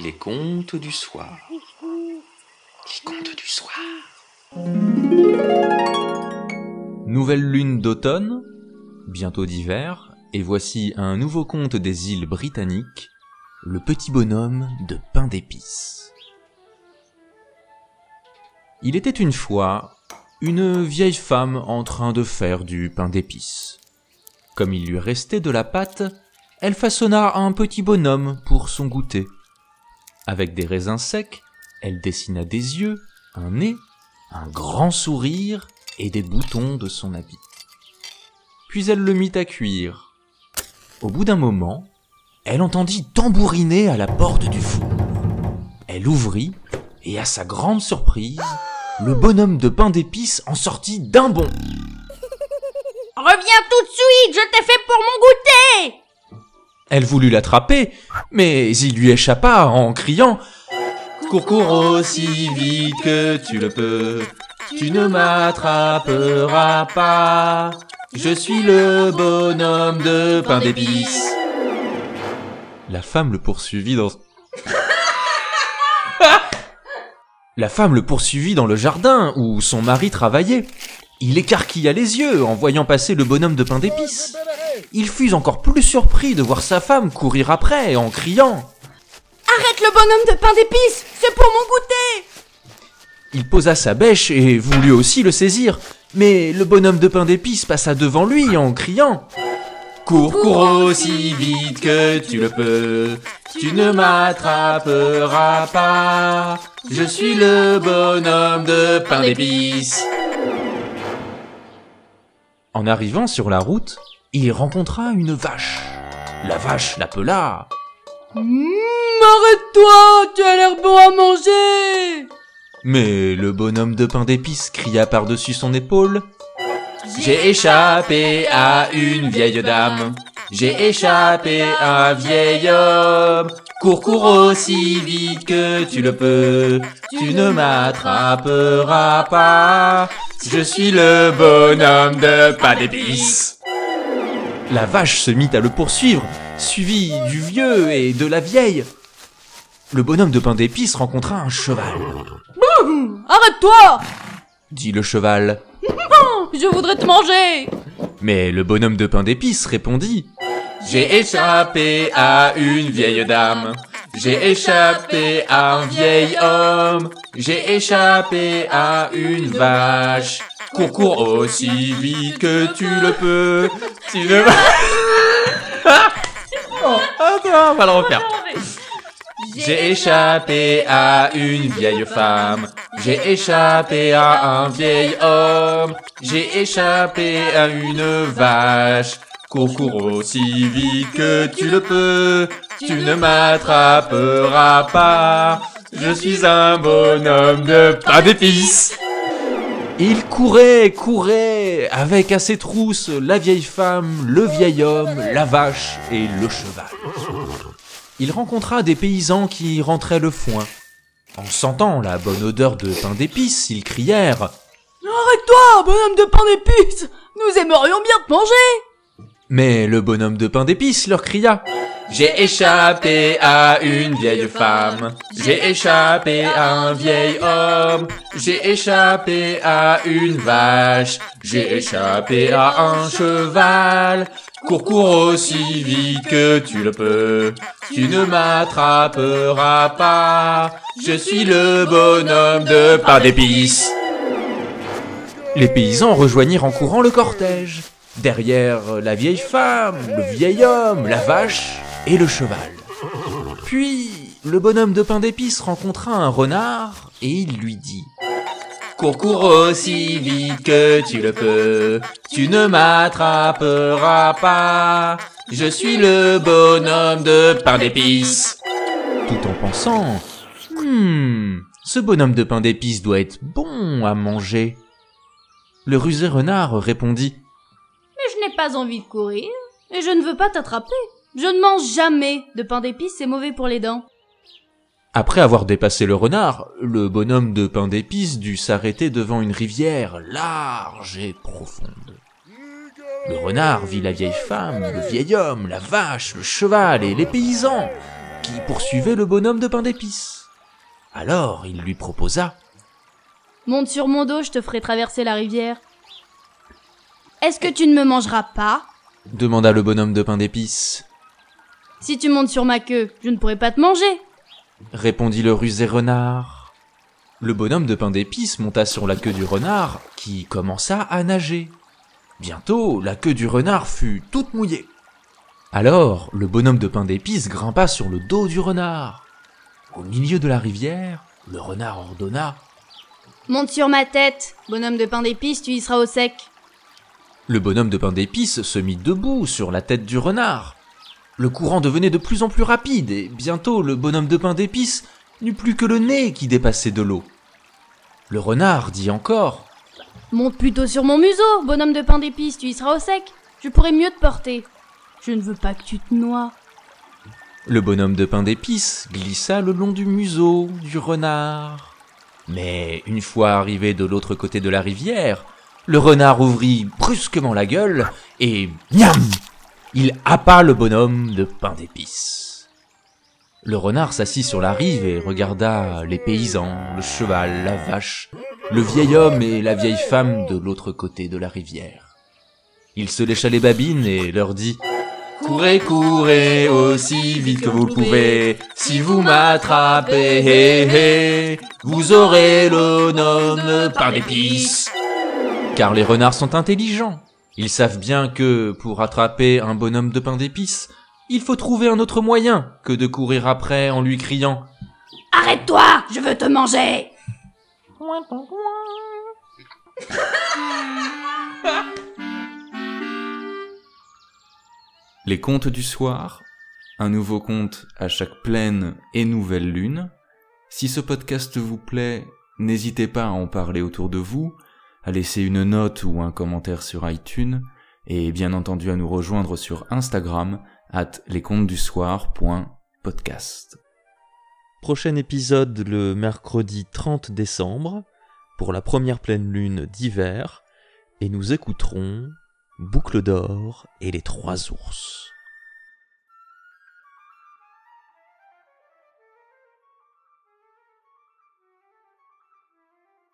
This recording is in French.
Les contes du soir. Les contes du soir. Nouvelle lune d'automne, bientôt d'hiver, et voici un nouveau conte des îles britanniques, le petit bonhomme de pain d'épices. Il était une fois une vieille femme en train de faire du pain d'épices. Comme il lui restait de la pâte, elle façonna un petit bonhomme pour son goûter. Avec des raisins secs, elle dessina des yeux, un nez, un grand sourire et des boutons de son habit. Puis elle le mit à cuire. Au bout d'un moment, elle entendit tambouriner à la porte du four. Elle ouvrit, et à sa grande surprise, le bonhomme de pain d'épices en sortit d'un bond. Reviens tout de suite, je t'ai fait pour mon goûter Elle voulut l'attraper, mais il lui échappa en criant Cours, cours aussi vite que tu le peux, tu ne m'attraperas pas. Je suis le bonhomme de pain d'épices. La femme le poursuivit dans... La femme le poursuivit dans le jardin où son mari travaillait. Il écarquilla les yeux en voyant passer le bonhomme de pain d'épices. Il fut encore plus surpris de voir sa femme courir après en criant. Arrête le bonhomme de pain d'épices, c'est pour mon goûter. Il posa sa bêche et voulut aussi le saisir, mais le bonhomme de pain d'épices passa devant lui en criant. Cours, cours aussi vite que tu le peux, tu ne m'attraperas pas, je suis le bonhomme de pain d'épices. En arrivant sur la route, il rencontra une vache. La vache l'appela Hum, Arrête-toi, tu as l'air bon à manger Mais le bonhomme de pain d'épices cria par-dessus son épaule J'ai échappé à une vieille dame. J'ai échappé à un vieil homme. Cours, cours aussi vite que tu le peux. Tu ne m'attraperas pas. Je suis le bonhomme de pain d'épices. La vache se mit à le poursuivre, suivi du vieux et de la vieille. Le bonhomme de pain d'épices rencontra un cheval. Arrête-toi Dit le cheval. Je voudrais te manger Mais le bonhomme de pain d'épices répondit J'ai échappé à une vieille dame. J'ai échappé à un vieil homme. J'ai échappé à une vache. Cours, cours aussi vite que tu le peux. Tu ne Oh, attends, on va le refaire. J'ai échappé à une vieille femme. J'ai échappé à un vieil homme. J'ai échappé à une vache. Cours, cours aussi vite que tu le peux. Tu ne m'attraperas pas. Je suis un bonhomme de pain d'épices. Il courait, courait, avec à ses trousses la vieille femme, le vieil homme, la vache et le cheval. Il rencontra des paysans qui rentraient le foin. En sentant la bonne odeur de pain d'épices, ils crièrent Arrête-toi, bonhomme de pain d'épices Nous aimerions bien te manger Mais le bonhomme de pain d'épices leur cria J'ai échappé à une vieille femme, j'ai échappé à un vieil homme, j'ai échappé à une vache, j'ai échappé à un cheval. Cours, cours aussi vite que tu le peux, tu ne m'attraperas pas, je suis le bonhomme de pain d'épices. Les paysans rejoignirent en courant le cortège. Derrière la vieille femme, le vieil homme, la vache et le cheval. Puis le bonhomme de pain d'épices rencontra un renard et il lui dit Cours, cours aussi vite que tu le peux, tu ne m'attraperas pas, je suis le bonhomme de pain d'épices. Tout en pensant Hmm, ce bonhomme de pain d'épices doit être bon à manger. Le rusé renard répondit Mais je n'ai pas envie de courir, et je ne veux pas t'attraper. Je ne mange jamais de pain d'épices, c'est mauvais pour les dents. Après avoir dépassé le renard, le bonhomme de pain d'épices dut s'arrêter devant une rivière large et profonde. Le renard vit la vieille femme, le vieil homme, la vache, le cheval et les paysans. qui poursuivait le bonhomme de pain d'épices. Alors il lui proposa Monte sur mon dos, je te ferai traverser la rivière. Est-ce que tu ne me mangeras pas? demanda le bonhomme de pain d'épices. Si tu montes sur ma queue, je ne pourrai pas te manger. répondit le rusé renard. Le bonhomme de pain d'épices monta sur la queue du renard, qui commença à nager. Bientôt, la queue du renard fut toute mouillée. Alors, le bonhomme de pain d'épices grimpa sur le dos du renard. Au milieu de la rivière, le renard ordonna Monte sur ma tête, bonhomme de pain d'épices, tu y seras au sec. Le bonhomme de pain d'épices se mit debout sur la tête du renard. Le courant devenait de plus en plus rapide et bientôt le bonhomme de pain d'épices n'eut plus que le nez qui dépassait de l'eau. Le renard dit encore Monte plutôt sur mon museau, bonhomme de pain d'épices, tu y seras au sec. Je pourrai mieux te porter. Je ne veux pas que tu te noies. Le bonhomme de pain d'épices glissa le long du museau du renard. Mais une fois arrivé de l'autre côté de la rivière, le renard ouvrit brusquement la gueule et miam Il happa le bonhomme de pain d'épices. Le renard s'assit sur la rive et regarda les paysans, le cheval, la vache, le vieil homme et la vieille femme de l'autre côté de la rivière. Il se lécha les babines et leur dit Courez, courez aussi vite que vous le pouvez. Si vous m'attrapez, hé, hé, vous aurez le nom de pain d'épices. Car les renards sont intelligents. Ils savent bien que, pour attraper un bonhomme de pain d'épices, il faut trouver un autre moyen que de courir après en lui criant Arrête-toi, je veux te manger. Les contes du soir, un nouveau conte à chaque pleine et nouvelle lune. Si ce podcast vous plaît, n'hésitez pas à en parler autour de vous, à laisser une note ou un commentaire sur iTunes, et bien entendu à nous rejoindre sur Instagram, at lescontesdusoir.podcast. Prochain épisode le mercredi 30 décembre, pour la première pleine lune d'hiver, et nous écouterons Boucle d'or et les trois ours.